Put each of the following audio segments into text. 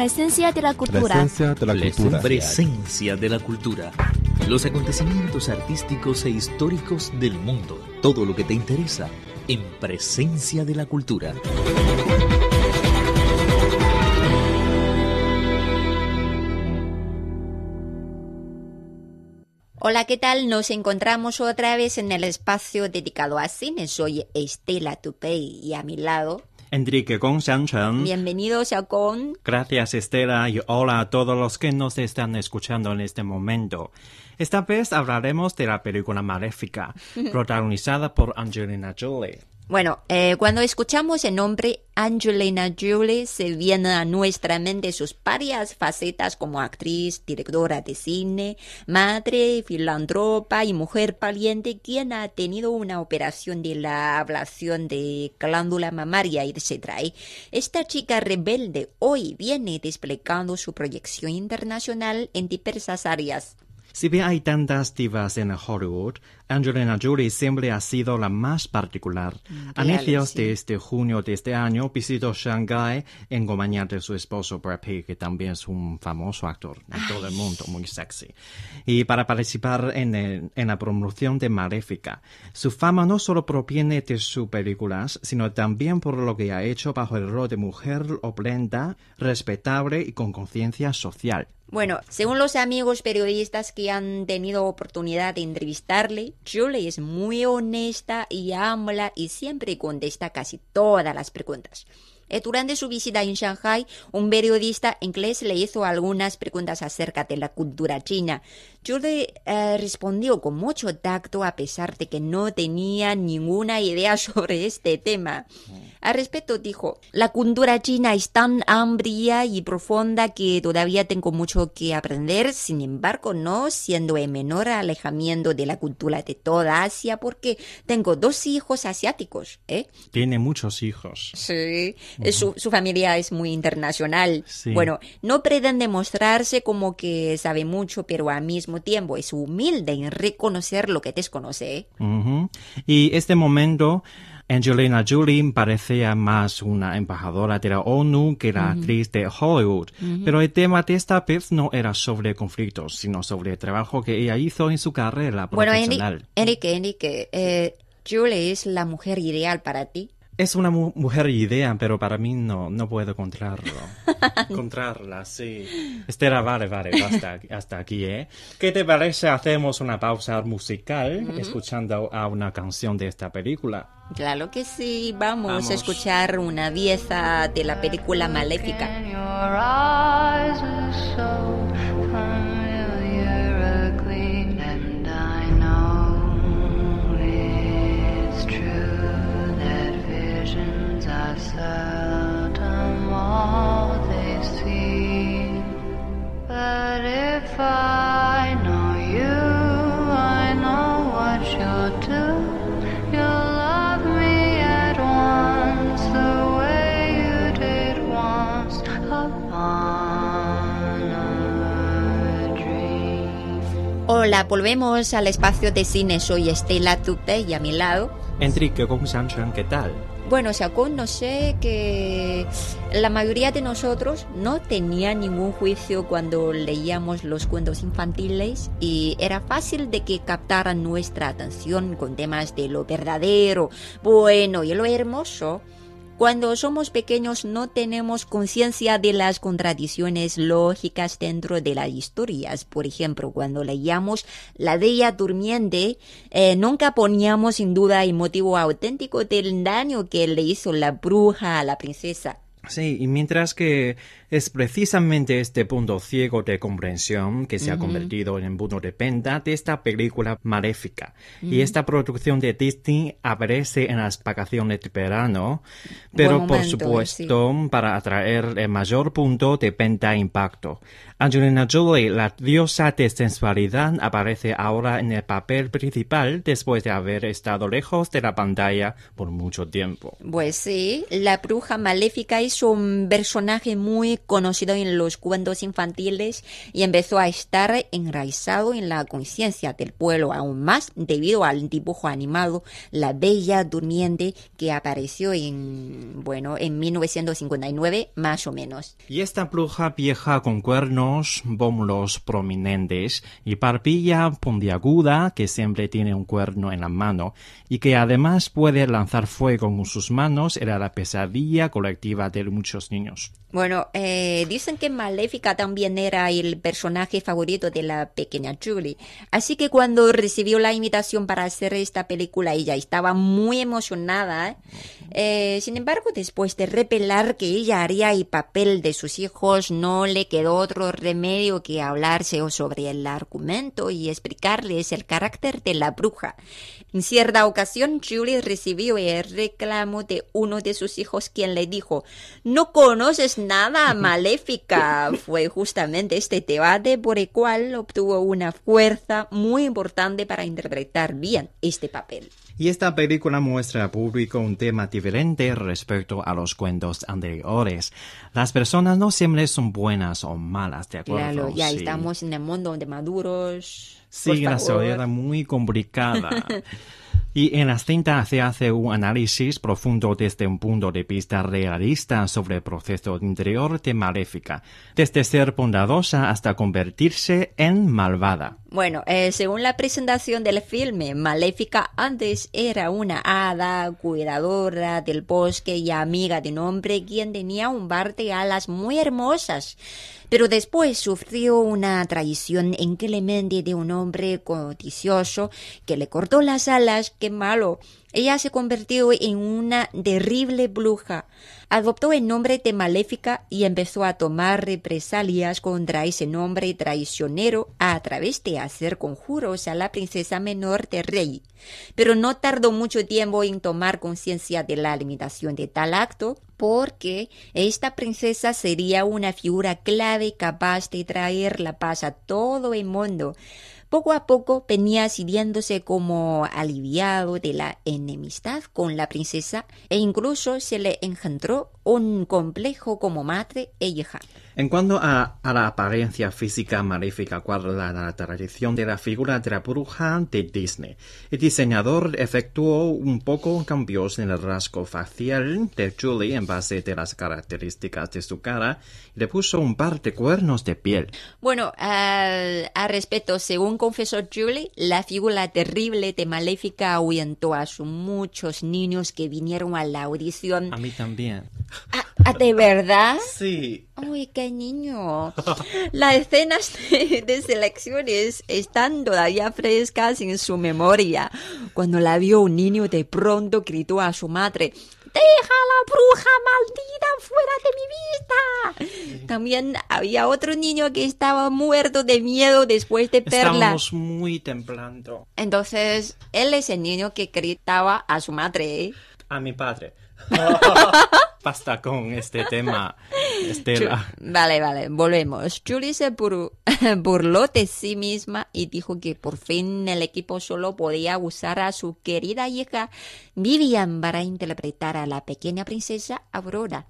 Presencia de la cultura. Presencia de la cultura. Presencia de la cultura. Los acontecimientos artísticos e históricos del mundo. Todo lo que te interesa en Presencia de la cultura. Hola, ¿qué tal? Nos encontramos otra vez en el espacio dedicado a cine. Soy Estela Tupey y a mi lado Enrique Gong Xiangchen. Bienvenido, Xiaocong. Gracias, Estela, y hola a todos los que nos están escuchando en este momento. Esta vez hablaremos de la película Maléfica, protagonizada por Angelina Jolie. Bueno, eh, cuando escuchamos el nombre Angelina Jolie, se vienen a nuestra mente sus varias facetas como actriz, directora de cine, madre, filantropa y mujer valiente, quien ha tenido una operación de la ablación de glándula mamaria, etc. Esta chica rebelde hoy viene desplegando su proyección internacional en diversas áreas. Si bien hay tantas divas en Hollywood, Angelina Jolie siempre ha sido la más particular. A Claro, inicios sí. de este junio de este año visitó Shanghái en compañía de su esposo Brad Pitt, que también es un famoso actor en todo el mundo, muy sexy. Y para participar en, el- en la promoción de Maléfica. Su fama no solo proviene de sus películas, sino también por lo que ha hecho bajo el rol de mujer opulenta, respetable y con conciencia social. Bueno, según los amigos periodistas que han tenido oportunidad de entrevistarle, Julie es muy honesta y habla y siempre contesta casi todas las preguntas. Eh, Durante su visita en Shanghai, un periodista inglés le hizo algunas preguntas acerca de la cultura china. Julie eh, respondió con mucho tacto a pesar de que no tenía ninguna idea sobre este tema. Al respecto dijo, la cultura china es tan amplia y profunda que todavía tengo mucho que aprender, sin embargo, no siendo el menor alejamiento de la cultura de toda Asia porque tengo dos hijos asiáticos, ¿eh? Tiene muchos hijos. Sí, su, su familia es muy internacional. Sí. Bueno, no pretende mostrarse como que sabe mucho, pero al mismo tiempo es humilde en reconocer lo que desconoce. ¿eh? Y este momento, Angelina Jolie parecía más una embajadora de la ONU que la actriz de Hollywood. Pero el tema de esta vez no era sobre conflictos, sino sobre el trabajo que ella hizo en su carrera Bueno, profesional. Enrique, Enrique, eh, Julie es la mujer ideal para ti. Es una mu- mujer idea, pero para mí no, no puedo encontrarlo. encontrarla, sí. Estela, vale, vale, basta hasta aquí, ¿eh? ¿Qué te parece? Hacemos una pausa musical escuchando a una canción de esta película. Claro que sí, vamos, Vamos. a escuchar una pieza de la película Maléfica. far. Hola, volvemos al espacio de cine. Soy Estela Tupe y a mi lado. Enrique Gong Xiangchen, ¿qué tal? Bueno, Chacón, no sé que la mayoría de nosotros no tenía ningún juicio cuando leíamos los cuentos infantiles y era fácil de que captaran nuestra atención con temas de lo verdadero, bueno y lo hermoso. Cuando somos pequeños no tenemos conciencia de las contradicciones lógicas dentro de las historias. Por ejemplo, cuando leíamos La Bella Durmiente, eh, nunca poníamos en duda el motivo auténtico del daño que le hizo la bruja a la princesa. Sí, y mientras que es precisamente este punto ciego de comprensión que se ha convertido en el punto de venta de esta película maléfica. Y esta producción de Disney aparece en las vacaciones de verano, pero por momento, supuesto para atraer el mayor punto de venta e impacto. Angelina Jolie, la diosa de sensualidad, aparece ahora en el papel principal después de haber estado lejos de la pantalla por mucho tiempo. Pues sí, la bruja maléfica es un personaje muy conocido en los cuentos infantiles y empezó a estar enraizado en la conciencia del pueblo aún más debido al dibujo animado La Bella Durmiente que apareció en, bueno, en 1959 más o menos. Y esta bruja vieja con cuernos, pómulos prominentes y barbilla puntiaguda que siempre tiene un cuerno en la mano y que además puede lanzar fuego con sus manos era la pesadilla colectiva de muchos niños. Bueno, eh, dicen que Maléfica también era el personaje favorito de la pequeña Julie. Así que cuando recibió la invitación para hacer esta película, ella estaba muy emocionada. Eh, sin embargo, después de revelar que ella haría el papel de sus hijos, no le quedó otro remedio que hablarse sobre el argumento y explicarles el carácter de la bruja. En cierta ocasión, Julie recibió el reclamo de uno de sus hijos, quien le dijo, no conoces nada, maléfica. Fue justamente este debate por el cual obtuvo una fuerza muy importante para interpretar bien este papel. Y esta película muestra al público un tema diferente respecto a los cuentos anteriores. Las personas no siempre son buenas o malas, ¿de acuerdo? Claro, ya Sí. estamos en el mundo de maduros. Sí, la favor. sociedad muy complicada. y en la cinta se hace un análisis profundo desde un punto de vista realista sobre el proceso interior de Maléfica, desde ser bondadosa hasta convertirse en malvada. Bueno, eh, según la presentación del filme, Maléfica antes era una hada cuidadora del bosque y amiga de un hombre quien tenía un par de alas muy hermosas. Pero después sufrió una traición inclemente de un hombre codicioso que le cortó las alas. ¡Qué malo! Ella se convirtió en una terrible bruja. Adoptó el nombre de Maléfica y empezó a tomar represalias contra ese nombre traicionero a través de hacer conjuros a la princesa menor del rey. Pero no tardó mucho tiempo en tomar conciencia de la limitación de tal acto, porque esta princesa sería una figura clave capaz de traer la paz a todo el mundo. Poco a poco venía sintiéndose como aliviado de la enemistad con la princesa e incluso se le engendró un complejo como madre e hija. En cuanto a, a la apariencia física maléfica guarda la tradición de la figura de la bruja de Disney. El diseñador efectuó un poco cambios en el rasgo facial de Julie en base de las características de su cara y le puso un par de cuernos de piel. Bueno, al al respecto, según confesó Julie, la figura terrible de Maléfica ahuyentó a sus muchos niños que vinieron a la audición. A mí también. Ah, ah, ¿De verdad? Sí. Uy, qué niño. Las escenas de, de selecciones están todavía frescas en su memoria. Cuando la vio un niño de pronto gritó a su madre, ¡Deja a la bruja maldita fuera de mi vista! También había otro niño que estaba muerto de miedo después de verla. Estábamos muy temblando. Entonces, él es el niño que gritaba a su madre. ¿eh? A mi padre. Basta con este tema, Estela. Vale, vale, volvemos. Julie se bur- burló de sí misma y dijo que por fin el equipo solo podía usar a su querida hija Vivian para interpretar a la pequeña princesa Aurora.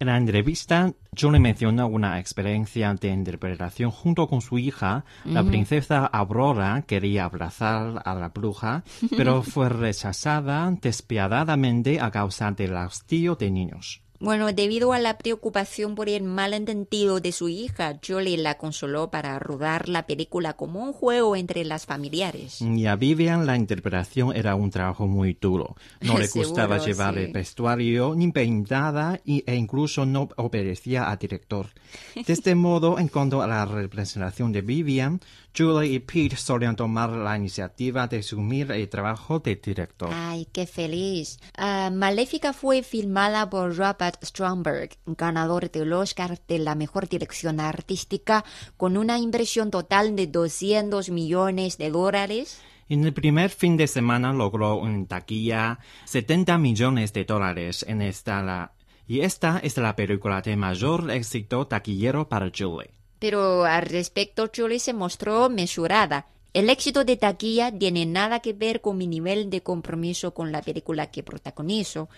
En la entrevista, Julie mencionó una experiencia de interpretación junto con su hija. La princesa Aurora quería abrazar a la bruja, pero fue rechazada despiadadamente a causa del hastío de niños. Bueno, debido a la preocupación por el malentendido de su hija, Julie la consoló para rodar la película como un juego entre las familiares. Y a Vivian la interpretación era un trabajo muy duro. No le Seguro, gustaba llevar sí. el vestuario ni peinada y, e incluso no obedecía al director. De este modo, en cuanto a la representación de Vivian, Julie y Pete solían tomar la iniciativa de asumir el trabajo de director. Ay, qué feliz. Ah, Maléfica fue filmada por Robert Stromberg, ganador del Oscar de la mejor dirección artística, con una inversión total de 200 millones de dólares. En el primer fin de semana logró en taquilla 70 millones de dólares en esta la- y esta es la película de mayor éxito taquillero para Julie. Pero al respecto, Julie se mostró mesurada. El éxito de taquilla tiene nada que ver con mi nivel de compromiso con la película que protagonizo.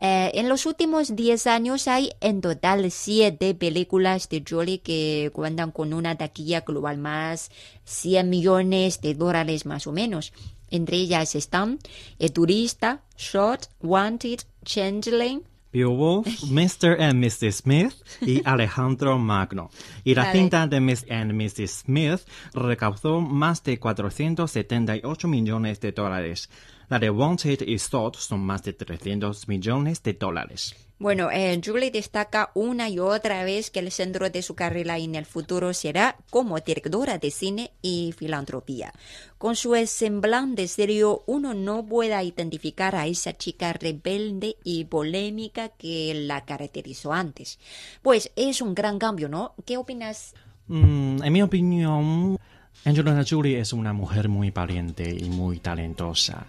Eh, en los últimos 10 años hay en total 7 películas de Jolie que cuentan con una taquilla global más 100 millones de dólares más o menos. Entre ellas están El Turista, Shot, Wanted, Changeling, Beowulf, Mr. and Mrs. Smith y Alejandro Magno. Y la Vale. cinta de Mr. and Mrs. Smith recaudó más de 478 millones de dólares. La de Wanted y Thought son más de 300 millones de dólares. Bueno, eh, Julie destaca una y otra vez que el centro de su carrera en el futuro será como directora de cine y filantropía. Con su semblante serio, uno no puede identificar a esa chica rebelde y polémica que la caracterizó antes. Pues es un gran cambio, ¿no? ¿Qué opinas? Mm, en mi opinión, Angelina Jolie es una mujer muy valiente y muy talentosa.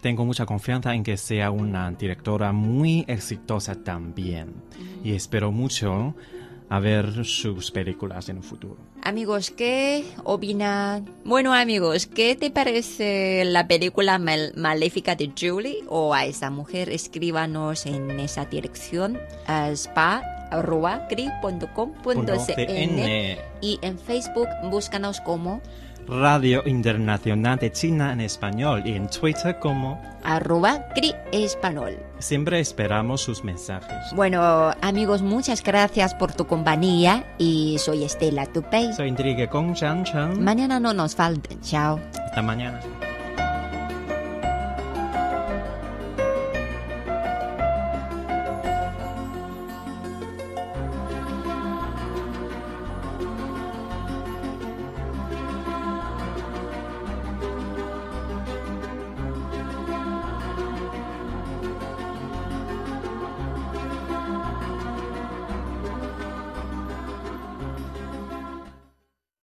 Tengo mucha confianza en que sea una directora muy exitosa también. Y espero mucho a ver sus películas en el futuro. Amigos, ¿qué opinan? Bueno, amigos, ¿qué te parece la película mal- maléfica de Julie o a esa mujer? Escríbanos en esa dirección a spa.cri.com.cn CN, y en Facebook búscanos como Radio Internacional de China en español y en Twitter como arroba cri español. siempre esperamos sus mensajes. Bueno, amigos, muchas gracias por tu compañía y soy Estela Tupei. Soy Intrigue con Chan Chan. Mañana no nos falten. Chao. Hasta mañana.